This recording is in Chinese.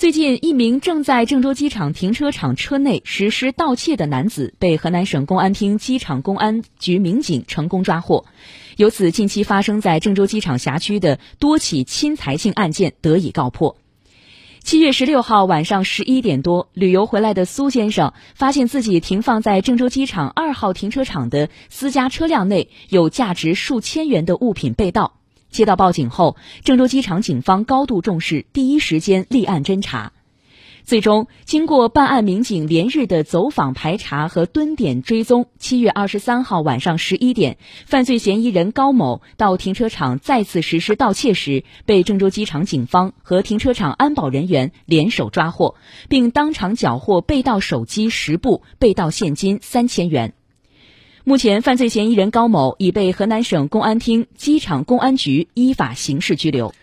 最近，一名正在郑州机场停车场车内实施盗窃的男子被河南省公安厅机场公安局民警成功抓获，由此，近期发生在郑州机场辖区的多起侵财性案件得以告破。七月十六号晚上十一点多，旅游回来的苏先生发现自己停放在郑州机场二号停车场的私家车辆内有价值数千元的物品被盗。接到报警后，郑州机场警方高度重视，第一时间立案侦查。最终，经过办案民警连日的走访排查和蹲点追踪，七月二十三号晚上十一点，犯罪嫌疑人高某到停车场再次实施盗窃时，被郑州机场警方和停车场安保人员联手抓获，并当场缴获被盗手机十部、被盗现金三千元。目前，犯罪嫌疑人高某已被河南省公安厅机场公安局依法刑事拘留。